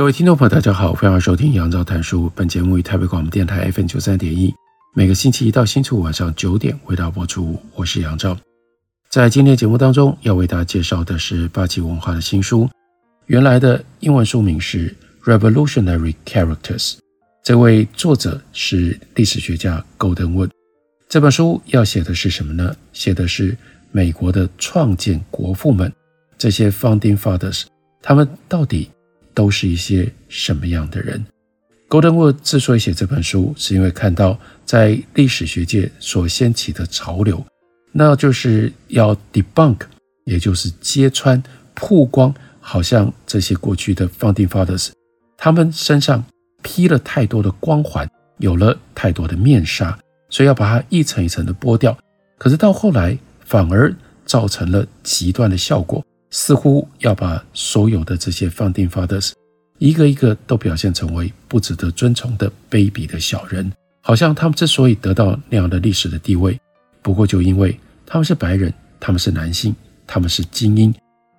各位听众朋友，大家好，欢迎收听杨照谈书。本节目于台北广播电台 FM 九三点一，每个星期一到星期五晚上九点为大家播出。我是杨照。在今天节目当中，要为大家介绍的是八旗文化的新书，原来的英文书名是《Revolutionary Characters》，这位作者是历史学家 Golden Wood。这本书要写的是什么呢？写的是美国的创建国父们，这些 Founding Fathers，他们到底都是一些什么样的人 Golden Wood 之所以写这本书，是因为看到在历史学界所掀起的潮流，那就是要 debunk，也就是揭穿、曝光，好像这些过去的 Founding Fathers，他们身上披了太多的光环，有了太多的面纱，所以要把它一层一层的剥掉。可是到后来，反而造成了极端的效果。似乎要把所有的这些 Founding Fathers 一个一个都表现成为不值得尊崇的卑鄙的小人，好像他们之所以得到那样的历史的地位，不过就因为他们是白人，他们是男性，他们是精英，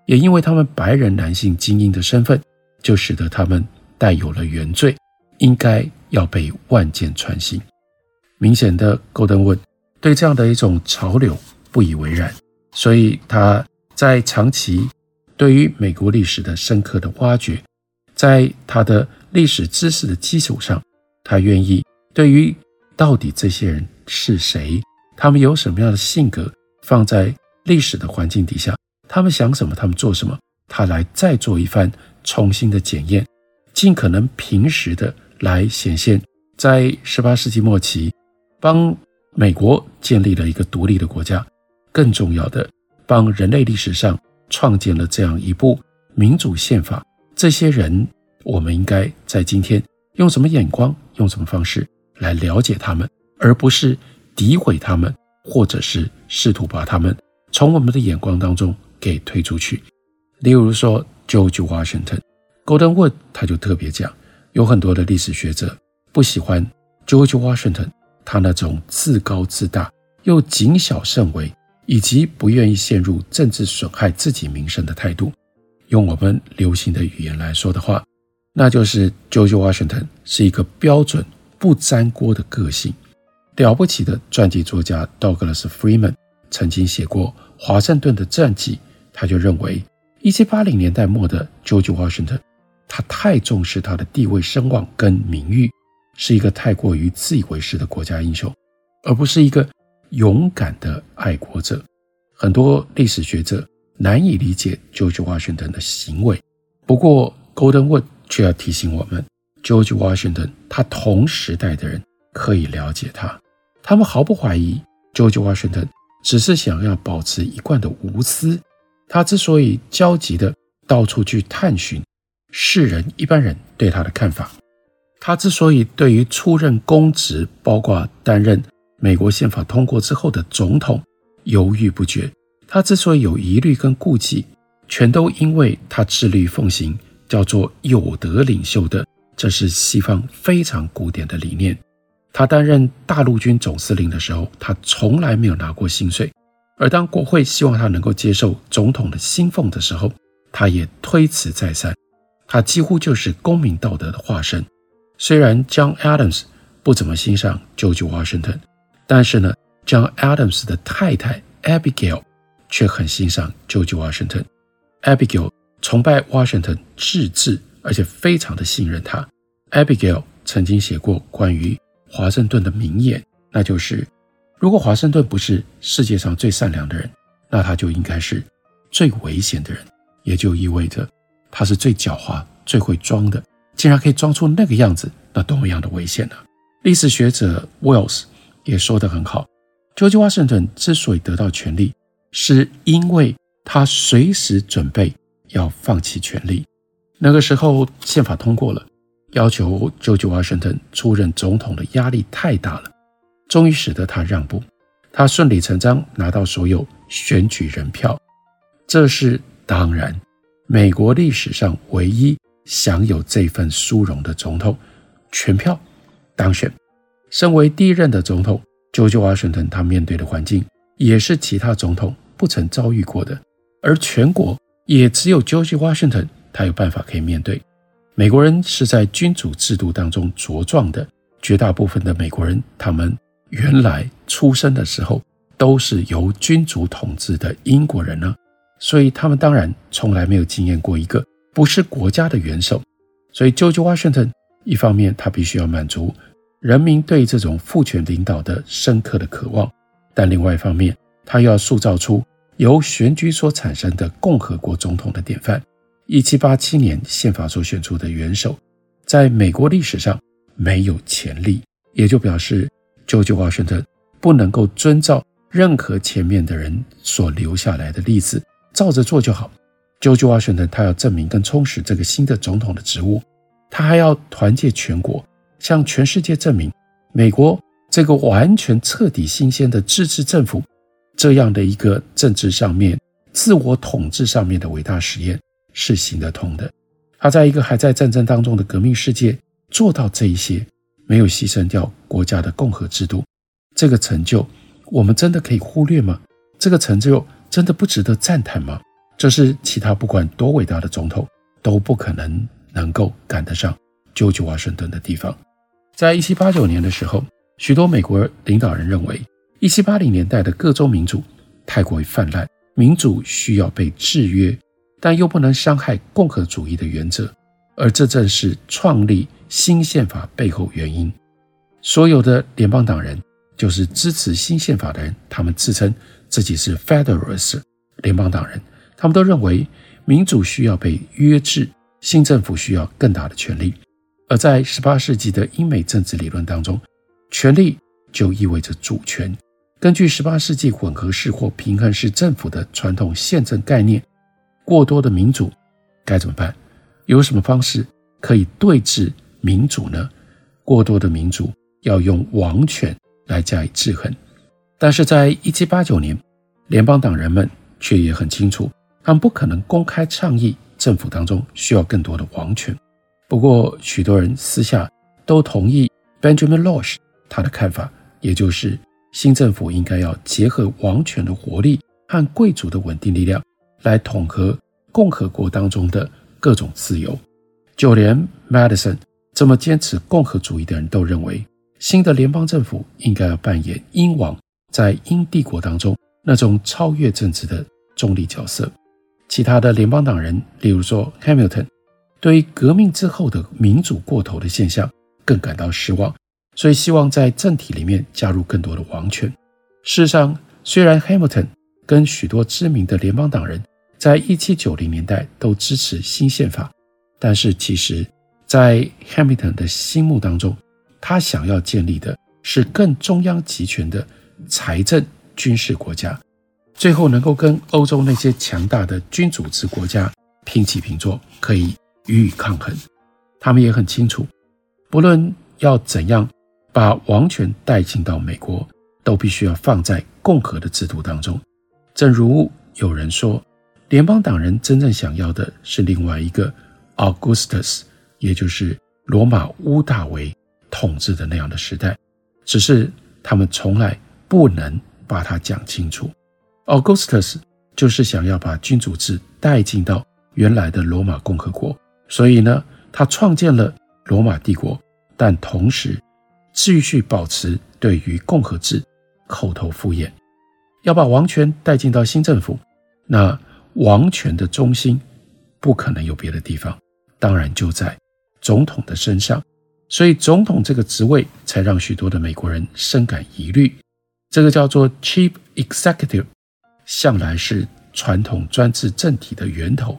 也因为他们白人男性精英的身份，就使得他们带有了原罪，应该要被万箭穿心。明显的，Gordon Wood 对这样的一种潮流不以为然，所以他。在长期对于美国历史的深刻的挖掘，在他的历史知识的基础上，他愿意对于到底这些人是谁，他们有什么样的性格，放在历史的环境底下，他们想什么，他们做什么，他来再做一番重新的检验，尽可能平实的来显现，在十八世纪末期，帮美国建立了一个独立的国家，更重要的。帮人类历史上创建了这样一部民主宪法，这些人，我们应该在今天用什么眼光，用什么方式来了解他们，而不是诋毁他们，或者是试图把他们从我们的眼光当中给推出去。例如说，George Washington，Golden Wood，他就特别讲，有很多的历史学者不喜欢 George Washington，他那种自高自大又谨小慎微。以及不愿意陷入政治损害自己名声的态度，用我们流行的语言来说的话，那就是 George Washington 是一个标准不沾锅的个性。了不起的传记作家 Douglas Freeman 曾经写过华盛顿的传记，他就认为1780年代末的 George Washington，他太重视他的地位声望跟名誉，是一个太过于自以为是的国家英雄，而不是一个。勇敢的爱国者，很多历史学者难以理解 George Washington 的行为。不过，Golden Wood 却要提醒我们，George Washington 他同时代的人可以了解他，他们毫不怀疑 George Washington 只是想要保持一贯的无私。他之所以焦急地到处去探寻世人一般人对他的看法，他之所以对于出任公职，包括担任。美国宪法通过之后的总统犹豫不决，他之所以有疑虑跟顾忌，全都因为他致力奉行叫做有德领袖的，这是西方非常古典的理念。他担任大陆军总司令的时候，他从来没有拿过薪水，而当国会希望他能够接受总统的薪俸的时候，他也推辞再三。他几乎就是公民道德的化身。虽然 John Adams 不怎么欣赏 George Washington。但是呢，John Adams 的太太 Abigail 却很欣赏 George Washington。Abigail 崇拜 Washington 至至，而且非常的信任他。Abigail 曾经写过关于华盛顿的名言，那就是：如果华盛顿不是世界上最善良的人，那他就应该是最危险的人，也就意味着他是最狡猾、最会装的。竟然可以装出那个样子，那多么样的危险呢？历史学者 Wells。也说得很好，乔治华盛顿之所以得到权力，是因为他随时准备要放弃权力。那个时候，宪法通过了，要求乔治·华盛顿出任总统的压力太大了，终于使得他让步，他顺理成章拿到所有选举人票。这是当然，美国历史上唯一享有这份殊荣的总统，全票当选。身为第一任的总统，乔治·华盛顿他面对的环境也是其他总统不曾遭遇过的，而全国也只有乔治·华盛顿。他有办法可以面对。美国人是在君主制度当中茁壮的，绝大部分的美国人，他们原来出生的时候都是由君主统治的英国人呢，所以他们当然从来没有经验过一个不是国家的元首。所以，乔治·华盛顿一方面他必须要满足人民对这种父权领导的深刻的渴望，但另外一方面，他又要塑造出由选举所产生的共和国总统的典范。一七八七年宪法所选出的元首，在美国历史上没有前例，也就表示乔治华盛顿不能够遵照任何前面的人所留下来的例子，照着做就好。乔治华盛顿他要证明跟充实这个新的总统的职务，他还要团结全国，向全世界证明美国这个完全彻底新鲜的自治政府这样的一个政治上面、自我统治上面的伟大实验。是行得通的。他在一个还在战争当中的革命世界做到这一些，没有牺牲掉国家的共和制度，这个成就我们真的可以忽略吗？这个成就真的不值得赞叹吗？这是其他不管多伟大的总统都不可能能够赶得上乔治华盛顿的地方。在一七八九年的时候，许多美国领导人认为，一七八零年代的各州民主太过于泛滥，民主需要被制约。但又不能伤害共和主义的原则，而这正是创立新宪法背后原因。所有的联邦党人，就是支持新宪法的人，他们自称自己是 Federalist 联邦党人，他们都认为民主需要被约制，新政府需要更大的权力。而在十八世纪的英美政治理论当中，权力就意味着主权。根据十八世纪混合式或平衡式政府的传统宪政概念。过多的民主该怎么办？有什么方式可以对峙民主呢？过多的民主要用王权来加以制衡。但是在一七八九年，联邦党人们却也很清楚，他们不可能公开倡议政府当中需要更多的王权。不过，许多人私下都同意 Benjamin Losh 他的看法，也就是新政府应该要结合王权的活力和贵族的稳定力量。来统合共和国当中的各种自由，就连 Madison 这么坚持共和主义的人都认为，新的联邦政府应该要扮演英王在英帝国当中那种超越政治的中立角色。其他的联邦党人，例如说 Hamilton，对于革命之后的民主过头的现象更感到失望，所以希望在政体里面加入更多的王权。事实上，虽然 Hamilton 跟许多知名的联邦党人，在一七九零年代都支持新宪法，但是其实，在 Hamilton 的心目当中，他想要建立的是更中央集权的财政军事国家，最后能够跟欧洲那些强大的君主制国家平起平坐，可以予以抗衡。他们也很清楚，不论要怎样把王权带进到美国，都必须要放在共和的制度当中。正如有人说。联邦党人真正想要的是另外一个 Augustus，也就是罗马屋大维统治的那样的时代，只是他们从来不能把它讲清楚。Augustus 就是想要把君主制带进到原来的罗马共和国，所以呢，他创建了罗马帝国，但同时继续保持对于共和制口头敷衍，要把王权带进到新政府，那。王权的中心不可能有别的地方，当然就在总统的身上，所以总统这个职位才让许多的美国人深感疑虑。这个叫做 Chief Executive，向来是传统专制政体的源头，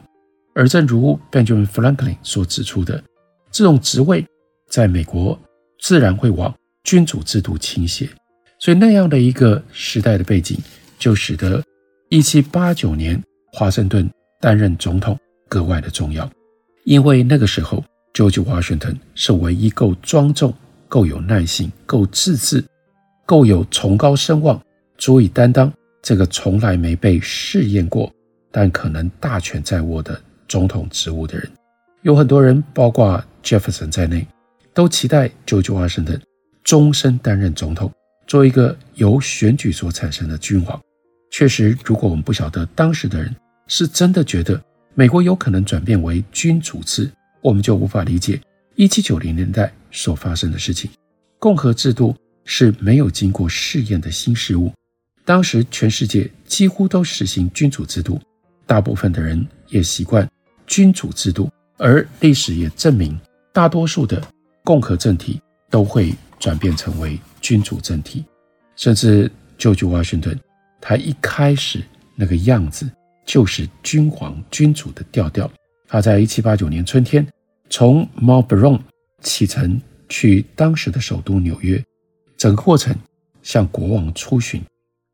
而正如 Benjamin Franklin 所指出的，这种职位在美国自然会往君主制度倾斜，所以那样的一个时代的背景，就使得一七八九年。华盛顿担任总统格外的重要，因为那个时候，George Washington 是唯一够庄重、够有耐性、够自制、够有崇高声望，足以担当这个从来没被试验过，但可能大权在握的总统职务的人。有很多人，包括 Jefferson 在内，都期待 George Washington 终身担任总统，做一个由选举所产生的君王。确实，如果我们不晓得当时的人是真的觉得美国有可能转变为君主制，我们就无法理解1790年代所发生的事情。共和制度是没有经过试验的新事物，当时全世界几乎都实行君主制度，大部分的人也习惯君主制度，而历史也证明，大多数的共和政体都会转变成为君主政体，甚至 George Washington。他一开始那个样子就是君皇君主的调调。他在一七八九年春天从 Mount Vernon 启程去当时的首都纽约，整个过程向国王出巡，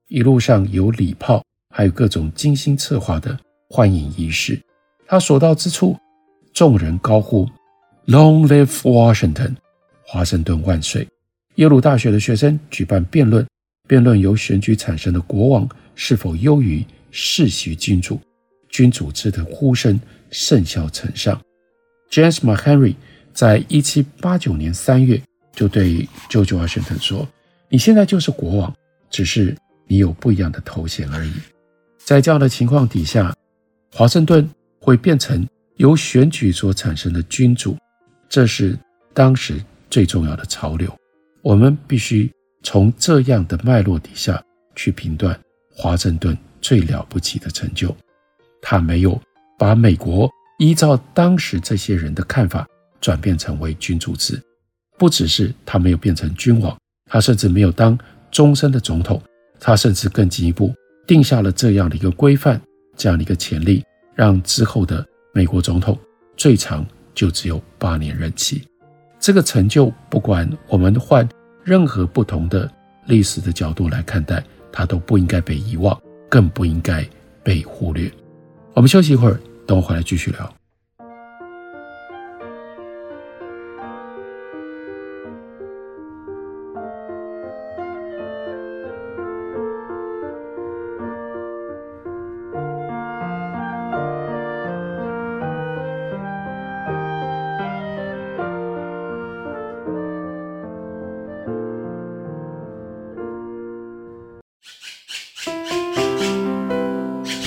一路上有礼炮，还有各种精心策划的欢迎仪式。他所到之处，众人高呼 “Long live Washington”，华盛顿万岁！耶鲁大学的学生举办辩论。辩论由选举产生的国王是否优于世袭君主，君主制的呼声甚嚣尘上。James McHenry 在一七八九年三月就对 George Washington 说：“你现在就是国王，只是你有不一样的头衔而已。”在这样的情况底下，华盛顿会变成由选举所产生的君主，这是当时最重要的潮流。我们必须。从这样的脉络底下去评断华盛顿最了不起的成就，他没有把美国依照当时这些人的看法转变成为君主制，不只是他没有变成君王，他甚至没有当终身的总统，他甚至更进一步定下了这样的一个规范，这样的一个潜力，让之后的美国总统最长就只有八年任期。这个成就，不管我们换。任何不同的历史的角度来看待，它都不应该被遗忘，更不应该被忽略。我们休息一会儿，等我回来继续聊。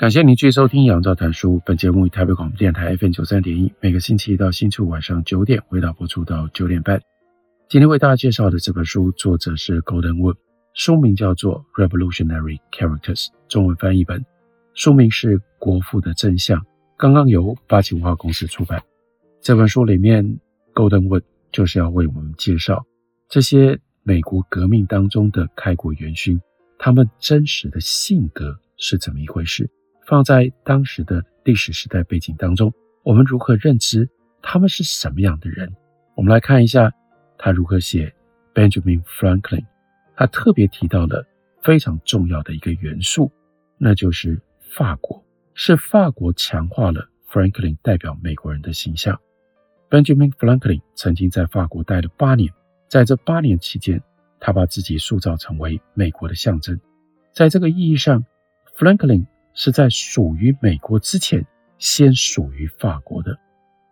感谢您继续收听《杨照谈书》。本节目于台北广播电台 FM 九三点一，每个星期一到星期五晚上九点，为大家播出到九点半。今天为大家介绍的这本书，作者是 Golden Wood，书名叫做《Revolutionary Characters》，中文翻译本，书名是《国父的真相》，刚刚由八旗文化公司出版。这本书里面，Golden Wood 就是要为我们介绍这些美国革命当中的开国元勋，他们真实的性格是怎么一回事。放在当时的历史时代背景当中，我们如何认知他们是什么样的人？我们来看一下他如何写 Benjamin Franklin，他特别提到了非常重要的一个元素，那就是法国，是法国强化了 Franklin 代表美国人的形象。Benjamin Franklin 曾经在法国待了八年，在这八年期间，他把自己塑造成为美国的象征。在这个意义上，Franklin 是在属于美国之前，先属于法国的，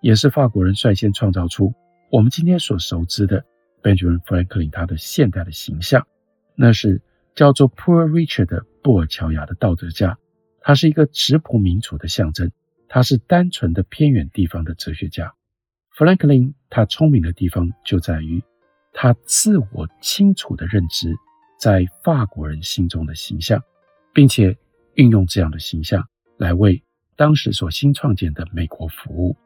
也是法国人率先创造出我们今天所熟知的 Benjamin Franklin 他的现代的形象。那是叫做 Poor Richard 的布尔乔亚的道德家，他是一个质朴民主的象征，他是单纯的偏远地方的哲学家。Franklin 他聪明的地方就在于他自我清楚的认知。在法国人心中的形象，并且运用这样的形象来为当时所新创建的美国服务。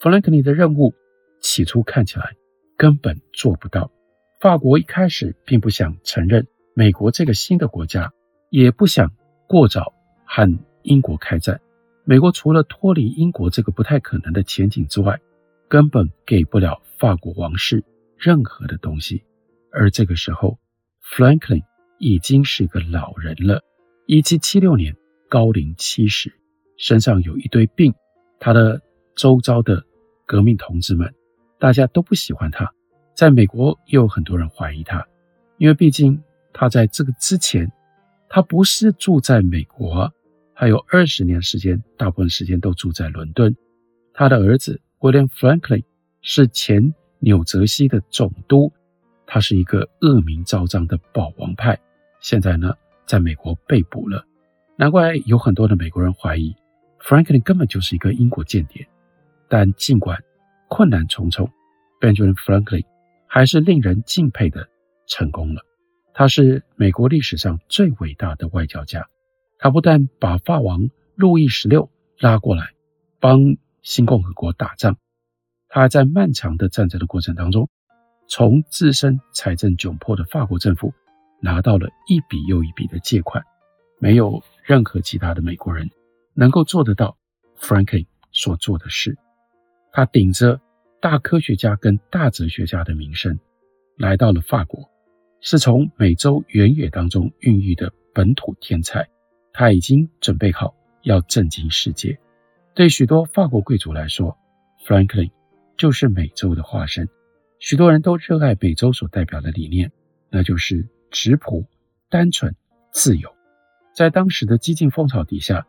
富兰克林的任务起初看起来根本做不到。法国一开始并不想承认美国这个新的国家，也不想过早和英国开战。美国除了脱离英国这个不太可能的前景之外，根本给不了法国王室任何的东西。而这个时候，Franklin 已经是个老人了，1776年高龄七十，身上有一堆病。他的周遭的革命同志们，大家都不喜欢他。在美国，也有很多人怀疑他，因为毕竟他在这个之前，他不是住在美国，还有二十年时间，大部分时间都住在伦敦。他的儿子 William Franklin 是前纽泽西的总督。他是一个恶名昭彰的保王派，现在呢，在美国被捕了。难怪有很多的美国人怀疑，Franklin 根本就是一个英国间谍。但尽管困难重重，Benjamin Franklin 还是令人敬佩的成功了。他是美国历史上最伟大的外交家。他不但把法王路易十六拉过来帮新共和国打仗，他还在漫长的战争的过程当中。从自身财政窘迫的法国政府拿到了一笔又一笔的借款，没有任何其他的美国人能够做得到 Franklin 所做的事。他顶着大科学家跟大哲学家的名声，来到了法国，是从美洲原野当中孕育的本土天才。他已经准备好要震惊世界。对许多法国贵族来说，Franklin 就是美洲的化身。许多人都热爱美洲所代表的理念，那就是质朴、单纯、自由。在当时的激进风潮底下，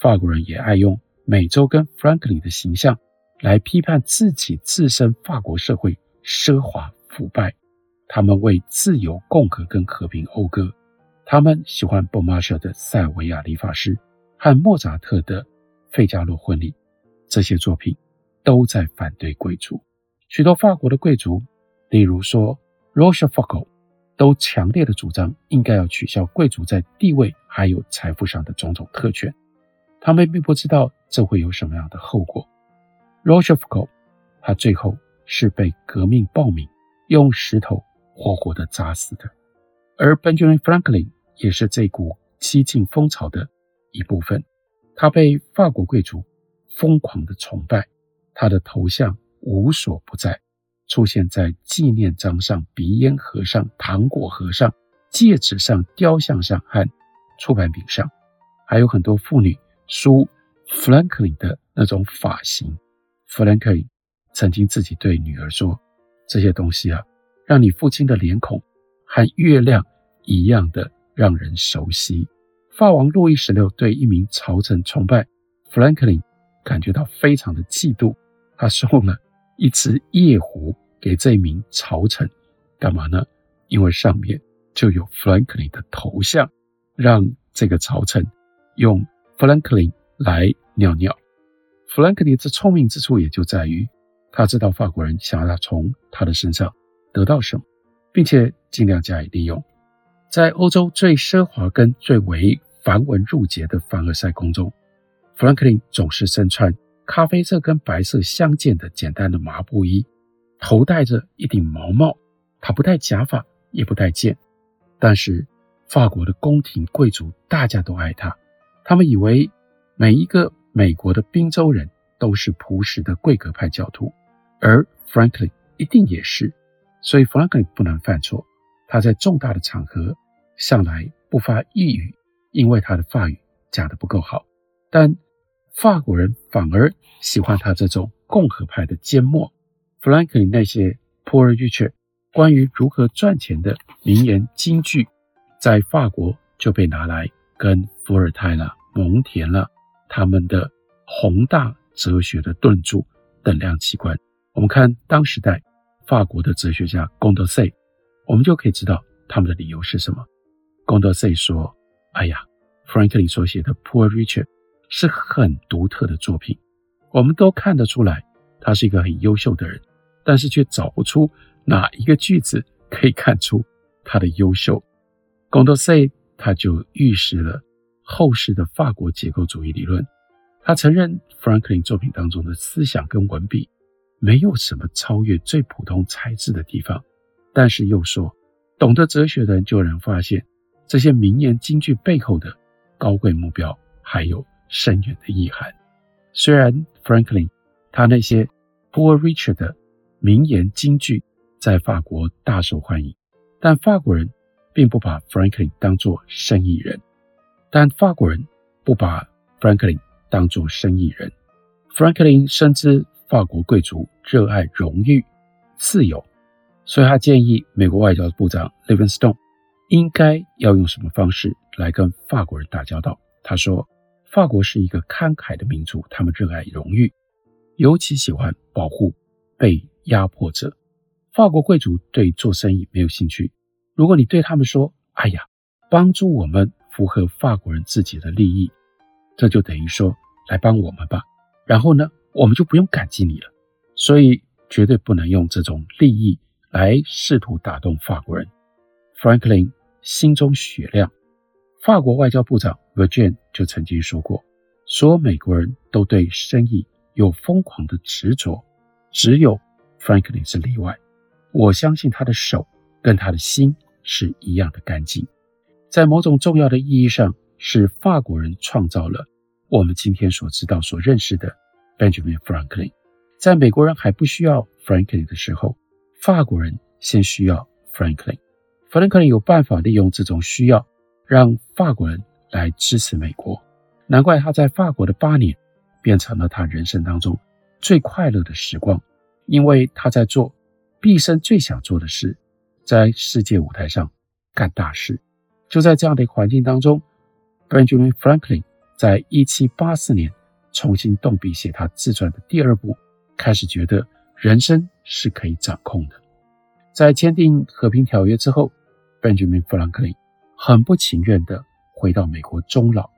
法国人也爱用美洲跟 Franklin 的形象来批判自己自身法国社会奢华腐败。他们为自由、共和跟和平讴歌。他们喜欢 Beaumarchais 的《塞尔维亚理发师》和莫扎特的《费加罗婚礼》，这些作品都在反对贵族。许多法国的贵族，例如说 Rochefoucauld，都强烈的主张应该要取消贵族在地位还有财富上的种种特权。他们并不知道这会有什么样的后果。r o s h e f o u 他最后是被革命暴民用石头活活的砸死的。而 Benjamin Franklin 也是这股激进风潮的一部分。他被法国贵族疯狂的崇拜，他的头像。无所不在，出现在纪念章上、鼻烟盒上、糖果盒上、戒指上、雕像上和出版品上，还有很多妇女梳富兰克林的那种发型。富兰克林曾经自己对女儿说：“这些东西啊，让你父亲的脸孔和月亮一样的让人熟悉。”法王路易十六对一名朝臣崇拜，富兰克林感觉到非常的嫉妒，他送了。一只夜壶给这名朝臣，干嘛呢？因为上面就有富兰克林的头像，让这个朝臣用富兰克林来尿尿。富兰克林之聪明之处也就在于，他知道法国人想要从他的身上得到什么，并且尽量加以利用。在欧洲最奢华跟最为繁文缛节的凡尔赛宫中，富兰克林总是身穿。咖啡色跟白色相间的简单的麻布衣，头戴着一顶毛帽，他不戴假发，也不戴剑。但是法国的宫廷贵族大家都爱他，他们以为每一个美国的宾州人都是朴实的贵格派教徒，而 Franklin 一定也是。所以 Franklin 不能犯错。他在重大的场合向来不发一语，因为他的法语讲得不够好。但法国人反而喜欢他这种共和派的缄默。富兰克林那些 Poor Richard 关于如何赚钱的名言金句，在法国就被拿来跟伏尔泰了、蒙田了他们的宏大哲学的论著等量齐观。我们看当时代法国的哲学家贡德塞，我们就可以知道他们的理由是什么。贡德塞说：“哎呀，富兰克林所写的 Poor Richard 是很独特的作品，我们都看得出来他是一个很优秀的人。”但是却找不出哪一个句子可以看出他的优秀。贡多塞他就预示了后世的法国结构主义理论。他承认富兰克林作品当中的思想跟文笔没有什么超越最普通才智的地方，但是又说，懂得哲学的人就能发现这些名言金句背后的高贵目标还有深远的意涵。虽然 Franklin 他那些 Poor Richard 的名言金句在法国大受欢迎，但法国人并不把 Franklin 当作生意人。但法国人不把 Franklin 当作生意人。Franklin 深知法国贵族热爱荣誉、自由，所以他建议美国外交部长 Livingstone 应该要用什么方式来跟法国人打交道。他说：“法国是一个慷慨的民族，他们热爱荣誉，尤其喜欢保护被。”压迫者，法国贵族对做生意没有兴趣。如果你对他们说：“哎呀，帮助我们符合法国人自己的利益”，这就等于说：“来帮我们吧。”然后呢，我们就不用感激你了。所以绝对不能用这种利益来试图打动法国人。Franklin 心中雪亮。法国外交部长 Vergennes 就曾经说过：“所有美国人都对生意有疯狂的执着，只有。” Franklin 是例外，我相信他的手跟他的心是一样的干净。在某种重要的意义上，是法国人创造了我们今天所知道、所认识的 Benjamin Franklin。在美国人还不需要 Franklin 的时候，法国人先需要 Franklin。Franklin 有办法利用这种需要，让法国人来支持美国。难怪他在法国的八年变成了他人生当中最快乐的时光。因为他在做毕生最想做的事，在世界舞台上干大事。就在这样的环境当中，Benjamin Franklin 在1784年重新动笔写他自传的第二部，开始觉得人生是可以掌控的。在签订和平条约之后，Benjamin Franklin 很不情愿地回到美国终老。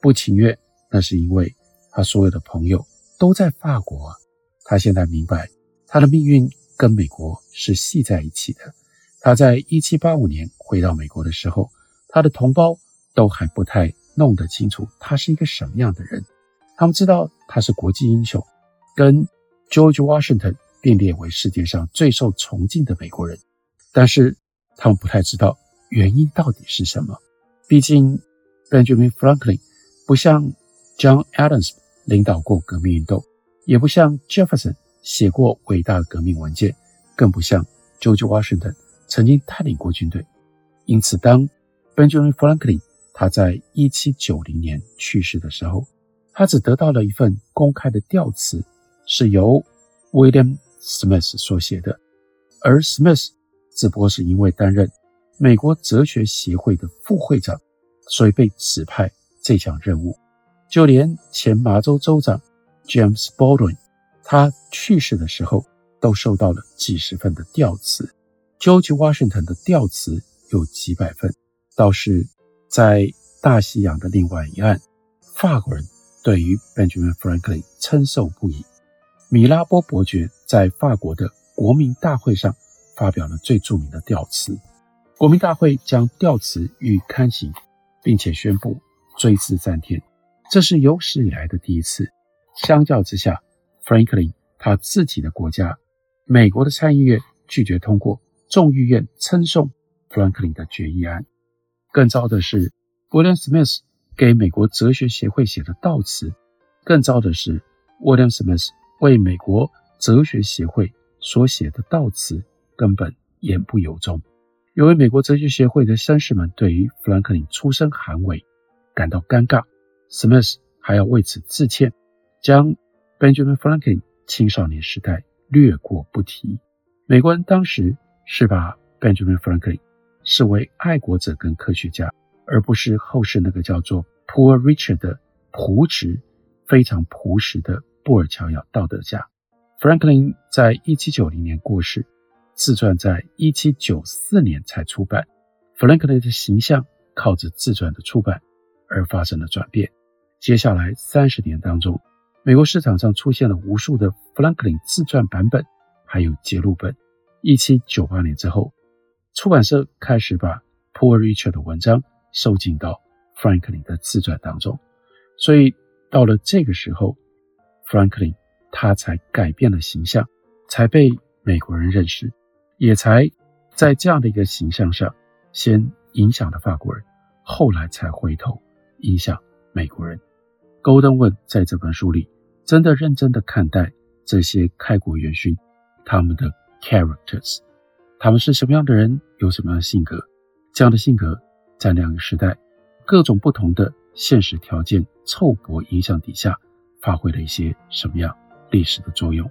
不情愿，那是因为他所有的朋友都在法国啊。他现在明白。他的命运跟美国是系在一起的。他在1785年回到美国的时候，他的同胞都还不太弄得清楚他是一个什么样的人。他们知道他是国际英雄，跟 George Washington 并列为世界上最受崇敬的美国人，但是他们不太知道原因到底是什么。毕竟 Benjamin Franklin 不像 John Adams 领导过革命运动，也不像 Jefferson。写过伟大的革命文件，更不像 George Washington 曾经带领过军队。因此，当 Benjamin Franklin 他在1790年去世的时候，他只得到了一份公开的吊词，是由 William Smith 所写的。而 Smith 只不过是因为担任美国哲学协会的副会长，所以被指派这项任务。就连前麻州州长 James Baldwin。他去世的时候，都收到了几十份的吊词。George Washington 的吊词有几百份，倒是在大西洋的另外一岸，法国人对于 Benjamin Franklin 称颂不已。米拉波伯爵在法国的国民大会上发表了最著名的吊词。国民大会将吊词予刊行，并且宣布追赐赞天，这是有史以来的第一次。相较之下，Franklin 他自己的国家，美国的参议院拒绝通过众议院称颂 Franklin 的决议案。更糟的是，William Smith 给美国哲学协会写的悼词。更糟的是，William Smith 为美国哲学协会所写的悼词根本言不由衷。有位美国哲学协会的绅士们对于富兰克林出身寒微感到尴尬，史密斯还要为此致歉，将 Benjamin Franklin 青少年时代略过不提。美国人当时是把 Benjamin Franklin 视为爱国者跟科学家，而不是后世那个叫做 Poor Richard 的朴实、非常朴实的布尔乔亚道德家。Franklin 在一七九零年过世，自传在一七九四年才出版。Franklin 的形象靠着自传的出版而发生了转变。接下来三十年当中，美国市场上出现了无数的 Franklin 自传版本，还有节录本。一七九八年之后，出版社开始把 Poor Richard 的文章收进到 Franklin 的自传当中。所以到了这个时候，Franklin 他才改变了形象，才被美国人认识，也才在这样的一个形象上先影响了法国人，后来才回头影响美国人。Goldenwood 在这本书里真的认真的看待这些开国元勋他们的 characters，他们是什么样的人，有什么样的性格，这样的性格在那样一个时代，各种不同的现实条件凑合影响底下，发挥了一些什么样历史的作用。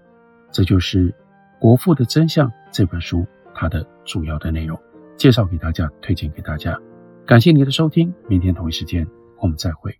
这就是《国父的真相》这本书它的主要的内容，介绍给大家，推荐给大家。感谢您的收听，明天同一时间我们再会。